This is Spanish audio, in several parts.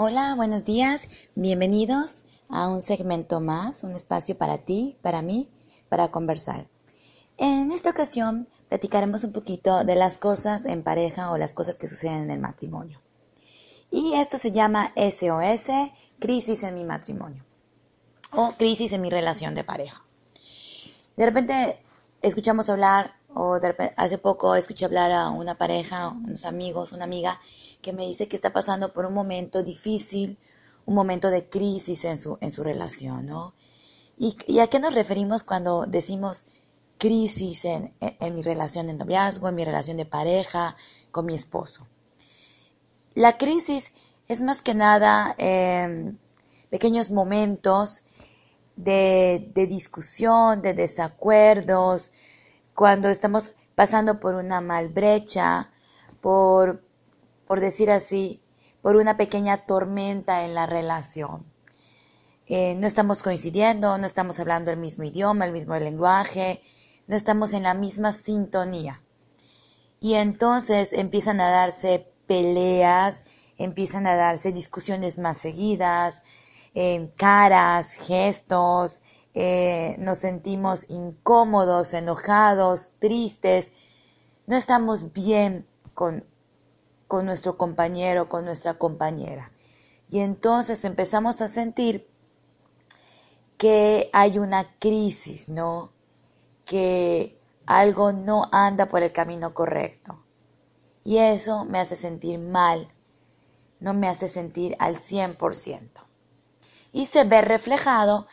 Hola, buenos días. Bienvenidos a un segmento más, un espacio para ti, para mí, para conversar. En esta ocasión platicaremos un poquito de las cosas en pareja o las cosas que suceden en el matrimonio. Y esto se llama SOS, crisis en mi matrimonio o crisis en mi relación de pareja. De repente escuchamos hablar o hace poco escuché hablar a una pareja, unos amigos, una amiga que me dice que está pasando por un momento difícil, un momento de crisis en su, en su relación, ¿no? ¿Y, a qué nos referimos cuando decimos crisis en, mi relación de noviazgo, en mi relación de pareja, con mi esposo? La crisis es más que nada em, pequeños momentos de, de, discusión, de desacuerdos, cuando estamos pasando por una mal brecha, por, por decir así, por una pequeña tormenta en la relación. Eh, no estamos coincidiendo, no estamos hablando el mismo idioma, el mismo lenguaje, no estamos en la misma sintonía. Y entonces empiezan a darse peleas, empiezan a darse discusiones más seguidas, eh, caras, gestos, eh, nos sentimos incómodos, enojados, tristes, no estamos bien con, con nuestro compañero, con nuestra compañera. Y entonces empezamos a sentir que hay una crisis, ¿no? Que algo no anda por el camino correcto. Y eso me hace sentir mal, no me hace sentir al 100%. Y se ve reflejado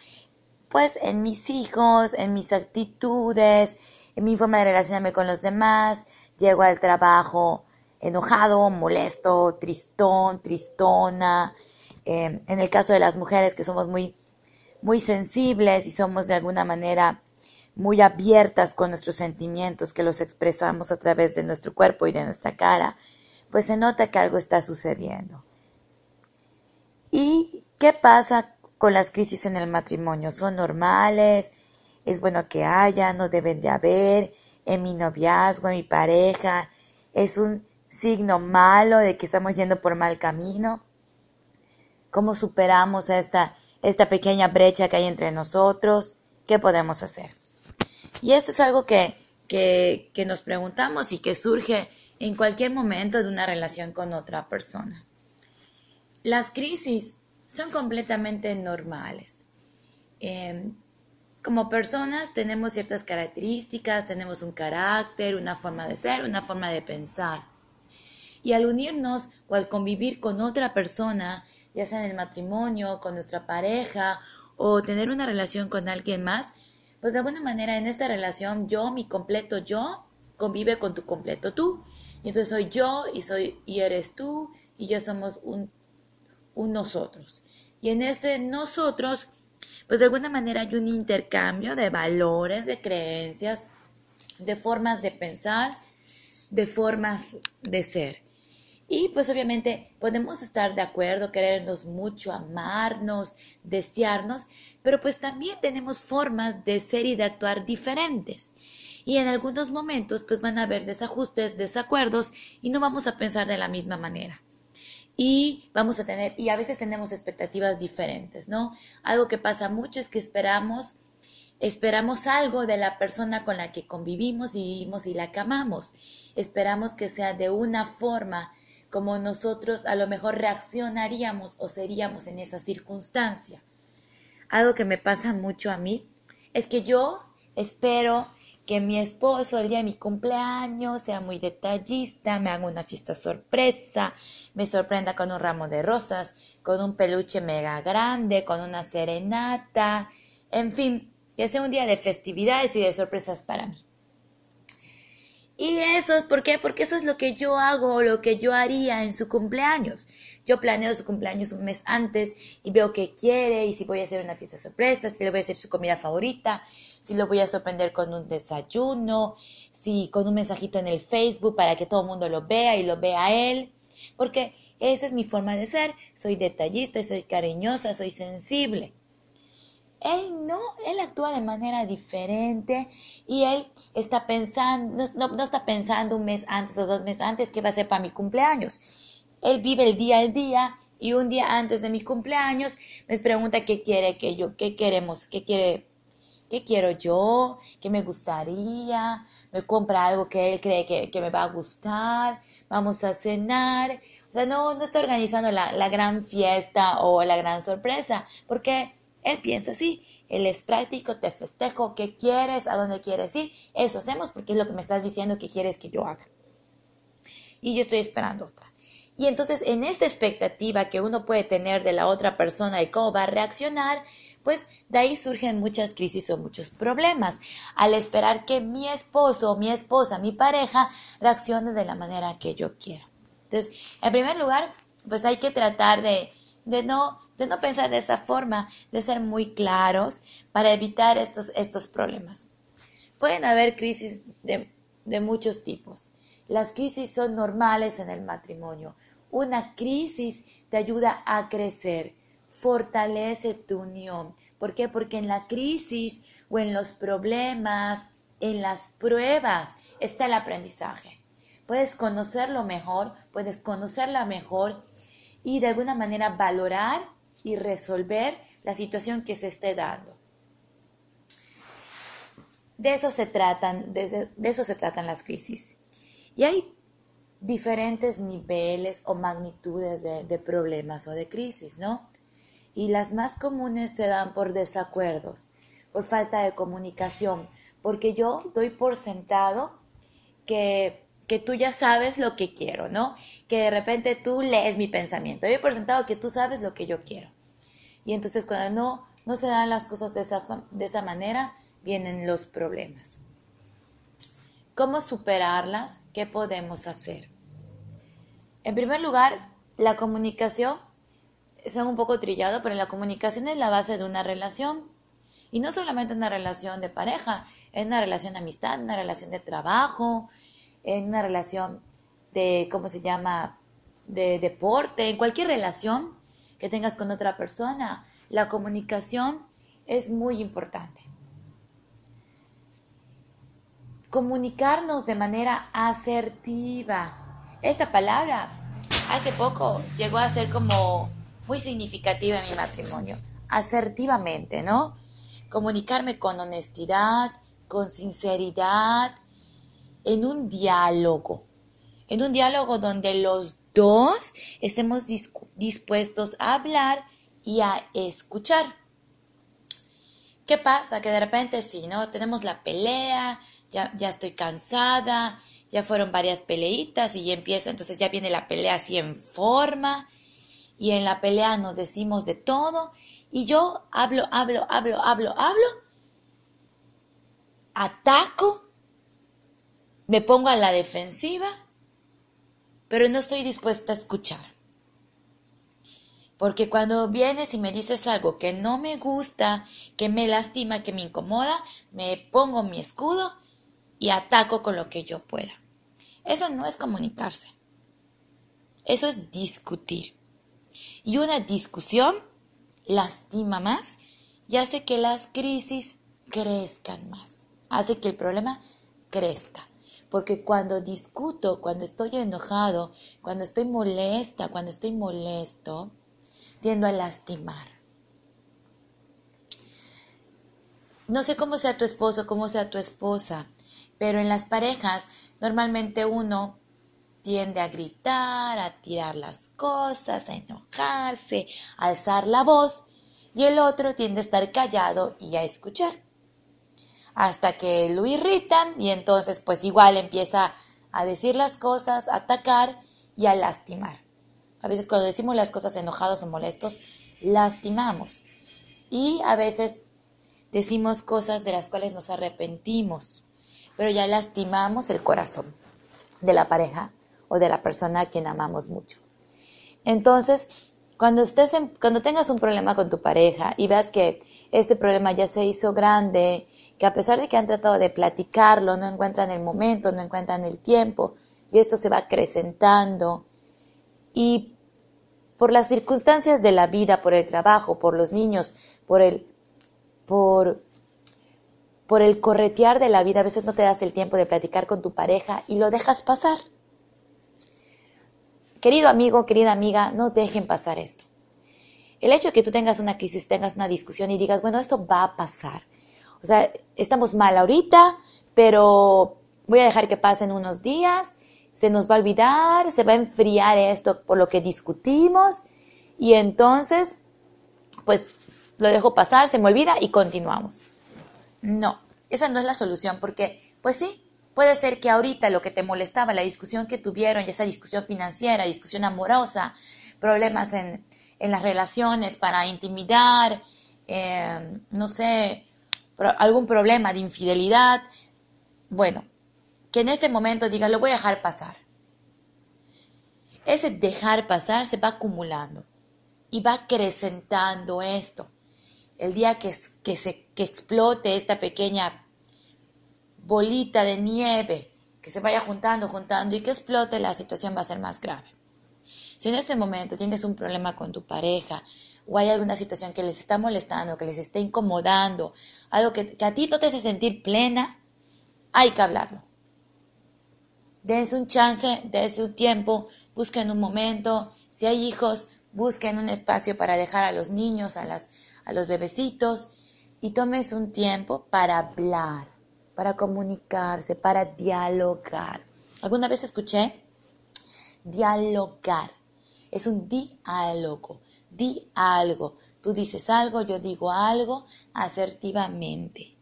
pues en mis hijos, en mis actitudes, en mi forma de relacionarme con los demás. Llego al trabajo enojado, molesto, tristón, tristona. Em, en el caso de las mujeres que somos muy, muy sensibles y somos de alguna manera muy abiertas con nuestros sentimientos que los expresamos a través de nuestro cuerpo y de nuestra cara, pues se nota que algo está sucediendo. ¿Y qué pasa con las crisis en el matrimonio. ¿Son normales? ¿Es bueno que haya? ¿No deben de haber? ¿En mi noviazgo, en mi pareja? ¿Es un signo malo de que estamos yendo por mal camino? ¿Cómo superamos esta, esta pequeña brecha que hay entre nosotros? ¿Qué podemos hacer? Y esto es algo que, que, que nos preguntamos y que surge en cualquier momento de una relación con otra persona. Las crisis son completamente normales. Em, como personas tenemos ciertas características, tenemos un carácter, una forma de ser, una forma de pensar. Y al unirnos o al convivir con otra persona, ya sea en el matrimonio, con nuestra pareja o tener una relación con alguien más, pues de alguna manera en esta relación yo, mi completo yo, convive con tu completo tú. Y entonces soy yo y soy y eres tú y yo somos un un nosotros. Y en este nosotros, pues de alguna manera hay un intercambio de valores, de creencias, de formas de pensar, de formas de ser. Y pues obviamente podemos estar de acuerdo, querernos mucho, amarnos, desearnos, pero pues también tenemos formas de ser y de actuar diferentes. Y en algunos momentos pues van a haber desajustes, desacuerdos y no vamos a pensar de la misma manera y vamos a tener, y a veces tenemos expectativas diferentes, ¿no? Algo que pasa mucho es que esperamos, esperamos algo de la persona con la que convivimos y vivimos y la que amamos. Esperamos que sea de una forma como nosotros a lo mejor reaccionaríamos o seríamos en esa circunstancia. Algo que me pasa mucho a mí es que yo espero que mi esposo el día de mi cumpleaños sea muy detallista, me haga una fiesta sorpresa, me sorprenda con un ramo de rosas, con un peluche mega grande, con una serenata, en fin, que sea un día de festividades y de sorpresas para mí. Y eso, ¿por qué? Porque eso es lo que yo hago, lo que yo haría en su cumpleaños. Yo planeo su cumpleaños un mes antes y veo qué quiere y si voy a hacer una fiesta sorpresa, si le voy a hacer su comida favorita, si lo voy a sorprender con un desayuno, si con un mensajito en el Facebook para que todo el mundo lo vea y lo vea a él porque esa es mi forma de ser, soy detallista, soy cariñosa, soy sensible. Él no, él actúa de manera diferente y él está pensando, no, está pensando un mes antes o dos meses antes qué va a ser para mi cumpleaños. Él vive el día al día y un día antes de mi cumpleaños me pregunta qué quiere que yo, qué queremos, qué quiere, qué quiero yo, qué me gustaría, me compra algo que él cree que, me va a gustar, vamos a cenar. O sea, no, no está organizando la, la gran fiesta o la gran sorpresa, porque él piensa así, él es práctico, te festejo, qué quieres, a dónde quieres ir, eso hacemos porque es lo que me estás diciendo que quieres que yo haga. Y yo estoy esperando otra. Y entonces en esta expectativa que uno puede tener de la otra persona y cómo va a reaccionar, pues de ahí surgen muchas crisis o muchos problemas, al esperar que mi esposo mi esposa, mi pareja, reaccione de la manera que yo quiero. Entonces, en primer lugar, pues hay que tratar de, de no de no pensar de esa forma, de ser muy claros para evitar estos, estos problemas. Pueden haber crisis de, de muchos tipos. Las crisis son normales en el matrimonio. Una crisis te ayuda a crecer, fortalece tu unión. ¿Por qué? Porque en la crisis o en los problemas, en las pruebas, está el aprendizaje. Puedes conocerlo mejor, puedes conocerla mejor y de alguna manera valorar y resolver la situación que se esté dando. De eso se tratan, de, eso se tratan las crisis. Y hay diferentes niveles o magnitudes de, problemas o de crisis, ¿no? Y las más comunes se dan por desacuerdos, por falta de comunicación, porque yo doy por sentado que que tú ya sabes lo que quiero, ¿no? Que de repente tú lees mi pensamiento. Doy por sentado que tú sabes lo que yo quiero. Y entonces cuando no, no se dan las cosas de esa, de esa manera, vienen los problemas. ¿Cómo superarlas? ¿Qué podemos hacer? En primer lugar, la comunicación, es un poco trillado, pero la comunicación es la base de una relación. Y no solamente una relación de pareja, es una relación de amistad, una relación de trabajo, en una relación de, ¿cómo se llama?, de deporte, en cualquier relación que tengas con otra persona. La comunicación es muy importante. Comunicarnos de manera asertiva. Esta palabra hace poco llegó a ser como muy significativa en mi matrimonio. Asertivamente, ¿no? Comunicarme con honestidad, con sinceridad, en un diálogo, en un diálogo donde los dos estemos dispuestos a hablar y a escuchar. ¿Qué pasa? Que de repente sí, ¿no? Tenemos la pelea, ya, ya estoy cansada, ya fueron varias peleitas y ya empieza, entonces ya viene la pelea así en forma y en la pelea nos decimos de todo y yo hablo, hablo, hablo, hablo, hablo, ataco me pongo a la defensiva, pero no estoy dispuesta a escuchar. Porque cuando vienes y me dices algo que no me gusta, que me lastima, que me incomoda, me pongo mi escudo y ataco con lo que yo pueda. Eso no es comunicarse. Eso es discutir. Y una discusión lastima más y hace que las crisis crezcan más. Hace que el problema crezca. Porque cuando discuto, cuando estoy enojado, cuando estoy molesta, cuando estoy molesto, tiendo a lastimar. No sé cómo sea tu esposo, cómo sea tu esposa, pero en las parejas normalmente uno tiende a gritar, a tirar las cosas, a enojarse, a alzar la voz, y el otro tiende a estar callado y a escuchar hasta que lo irritan y entonces pues igual empieza a decir las cosas, a atacar y a lastimar. A veces cuando decimos las cosas enojados o molestos, lastimamos. Y a veces decimos cosas de las cuales nos arrepentimos, pero ya lastimamos el corazón de la pareja o de la persona a quien amamos mucho. Entonces, cuando, estés cuando tengas un problema con tu pareja y veas que este problema ya se hizo grande que a pesar de que han tratado de platicarlo, no encuentran el momento, no encuentran el tiempo, y esto se va acrecentando. Y por las circunstancias de la vida, por el trabajo, por los niños, por el, por, por el corretear de la vida, a veces no te das el tiempo de platicar con tu pareja y lo dejas pasar. querido amigo, querida amiga, no dejen pasar esto. El hecho de que tú tengas una crisis, tengas una discusión y digas, bueno, esto va a pasar. O sea, estamos mal ahorita, pero voy a dejar que pasen unos días, se nos va a olvidar, se va a enfriar esto por lo que discutimos y entonces, pues lo dejo pasar, se me olvida y continuamos. No, esa no es la solución porque, pues sí, puede ser que ahorita lo que te molestaba, la discusión que tuvieron, ya esa discusión financiera, discusión amorosa, problemas en, en las relaciones para intimidar, eh, no sé, algún problema de infidelidad, bueno, que en este momento diga, lo voy a dejar pasar. Ese dejar pasar se va acumulando y va acrecentando esto. El día que, que, se, que explote esta pequeña bolita de nieve, que se vaya juntando, juntando y que explote, la situación va a ser más grave. Si en este momento tienes un problema con tu pareja o hay alguna situación que les está molestando, que les está incomodando, algo que, a ti no te hace sentir plena, hay que hablarlo. Dense un chance, dense un tiempo, busquen un momento. Si hay hijos, busquen un espacio para dejar a los niños, a, las, a los bebecitos y tomes un tiempo para hablar, para comunicarse, para dialogar. ¿Alguna vez escuché? Dialogar. Es un diálogo. Di algo. Tú dices algo, yo digo algo asertivamente.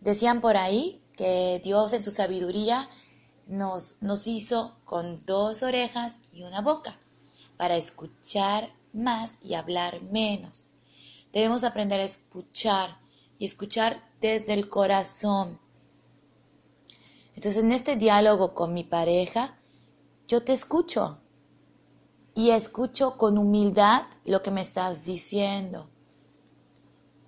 Decían por ahí que Dios en su sabiduría nos, nos hizo con dos orejas y una boca para escuchar más y hablar menos. Debemos aprender a escuchar y escuchar desde el corazón. Entonces en este diálogo con mi pareja, yo te escucho y escucho con humildad lo que me estás diciendo.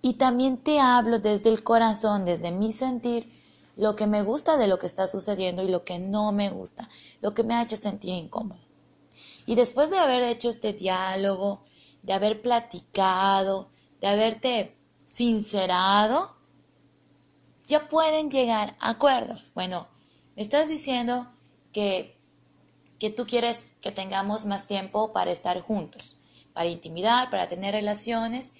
Y también te hablo desde el corazón, desde mi sentir, lo que me gusta de lo que está sucediendo y lo que no me gusta, lo que me ha hecho sentir incómodo. Y después de haber hecho este diálogo, de haber platicado, de haberte sincerado, ya pueden llegar a acuerdos. Bueno, me estás diciendo que que tú quieres que tengamos más tiempo para estar juntos, para intimidar, para tener relaciones.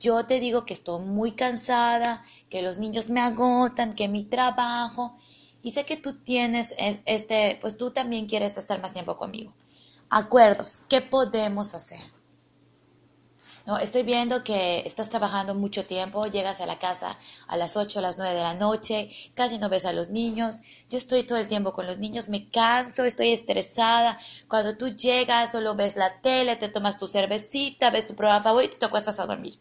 Yo te digo que estoy muy cansada, que los niños me agotan, que mi trabajo, y sé que tú tienes este, pues tú también quieres estar más tiempo conmigo. Acuerdos, ¿qué podemos hacer? Estoy viendo que estás trabajando mucho tiempo, llegas a la casa a las 8, a las 9 de la noche, casi no ves a los niños. Yo estoy todo el tiempo con los niños, me canso, estoy estresada. Cuando tú llegas, solo ves la tele, te tomas tu cervecita, ves tu programa favorito y te acuestas a dormir.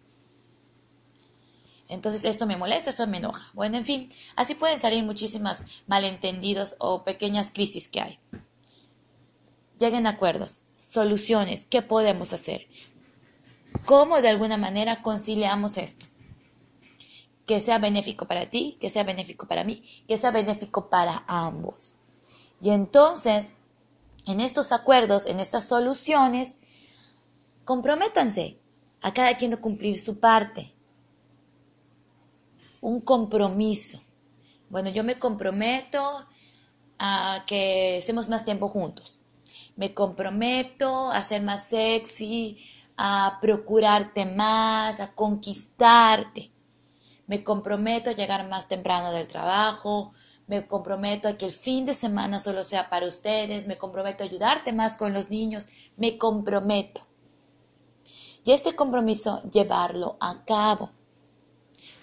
Entonces esto me molesta, esto me enoja. Bueno, en fin, así pueden salir muchísimas malentendidos o pequeñas crisis que hay. Lleguen acuerdos, soluciones, ¿qué podemos hacer? ¿Cómo de alguna manera conciliamos esto? Que sea benéfico para ti, que sea benéfico para mí, que sea benéfico para ambos. Y entonces, en estos acuerdos, en estas soluciones, comprométanse a cada quien de cumplir su parte. Un compromiso. Bueno, yo me comprometo a que estemos más tiempo juntos. Me comprometo a ser más sexy, a procurarte más, a conquistarte. Me comprometo a llegar más temprano del trabajo, me comprometo a que el fin de semana solo sea para ustedes, me comprometo a ayudarte más con los niños, me comprometo. Y este compromiso, llevarlo a cabo.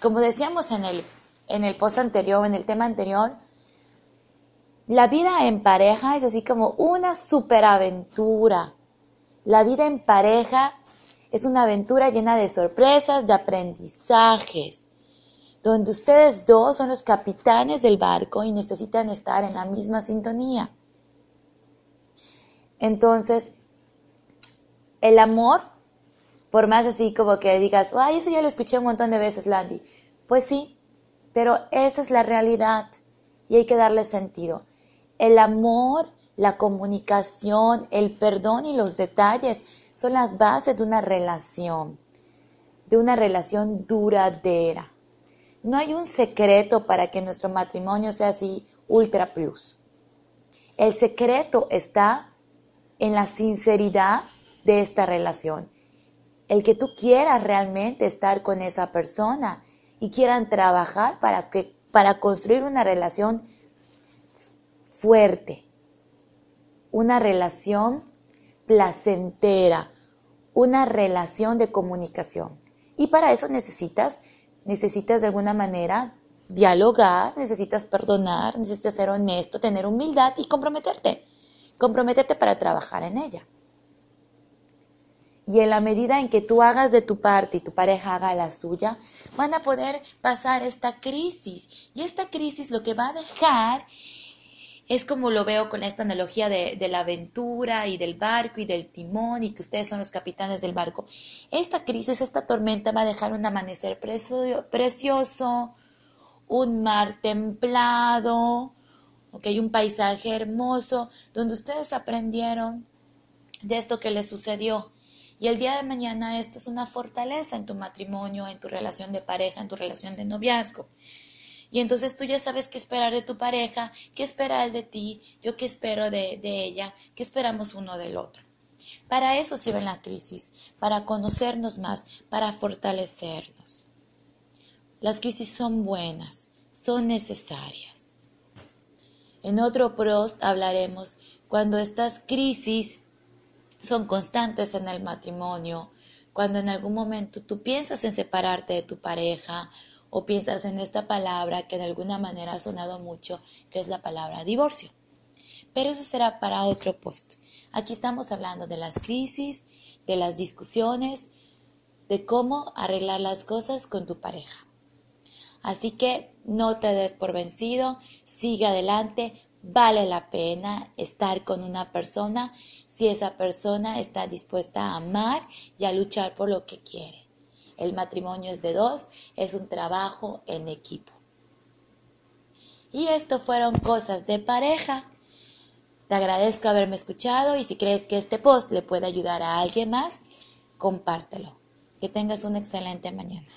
Como decíamos en el, en el post anterior, en el tema anterior, la vida en pareja es así como una superaventura. La vida en pareja es una aventura llena de sorpresas, de aprendizajes, donde ustedes dos son los capitanes del barco y necesitan estar en la misma sintonía. Entonces, el amor, por más así como que digas, ay, eso ya lo escuché un montón de veces, Landy. Pues sí, pero esa es la realidad y hay que darle sentido. El amor, la comunicación, el perdón y los detalles son las bases de una relación, de una relación duradera. No hay un secreto para que nuestro matrimonio sea así ultra plus. El secreto está en la sinceridad de esta relación. El que tú quieras realmente estar con esa persona y quieran trabajar para, que, para construir una relación fuerte, una relación placentera, una relación de comunicación. Y para eso necesitas, necesitas de alguna manera dialogar, necesitas perdonar, necesitas ser honesto, tener humildad y comprometerte. Comprométete para trabajar en ella. Y en la medida en que tú hagas de tu parte y tu pareja haga la suya, van a poder pasar esta crisis. Y esta crisis lo que va a dejar es como lo veo con esta analogía de, de, la aventura y del barco y del timón y que ustedes son los capitanes del barco. Esta crisis, esta tormenta va a dejar un amanecer precioso, un mar templado, okay, un paisaje hermoso, donde ustedes aprendieron de esto que les sucedió. Y el día de mañana esto es una fortaleza en tu matrimonio, en tu relación de pareja, en tu relación de noviazgo. Y entonces tú ya sabes qué esperar de tu pareja, qué esperar de ti, yo qué espero de, de ella, qué esperamos uno del otro. Para eso sirve la crisis, para conocernos más, para fortalecernos. Las crisis son buenas, son necesarias. En otro post hablaremos cuando estas crisis son constantes en el matrimonio, cuando en algún momento tú piensas en separarte de tu pareja o piensas en esta palabra que de alguna manera ha sonado mucho, que es la palabra divorcio. Pero eso será para otro post. Aquí estamos hablando de las crisis, de las discusiones, de cómo arreglar las cosas con tu pareja. Así que no te des por vencido, sigue adelante, vale la pena estar con una persona si esa persona está dispuesta a amar y a luchar por lo que quiere. El matrimonio es de dos, es un trabajo en equipo. Y esto fueron cosas de pareja. Te agradezco haberme escuchado y si crees que este post le puede ayudar a alguien más, compártelo. Que tengas una excelente mañana.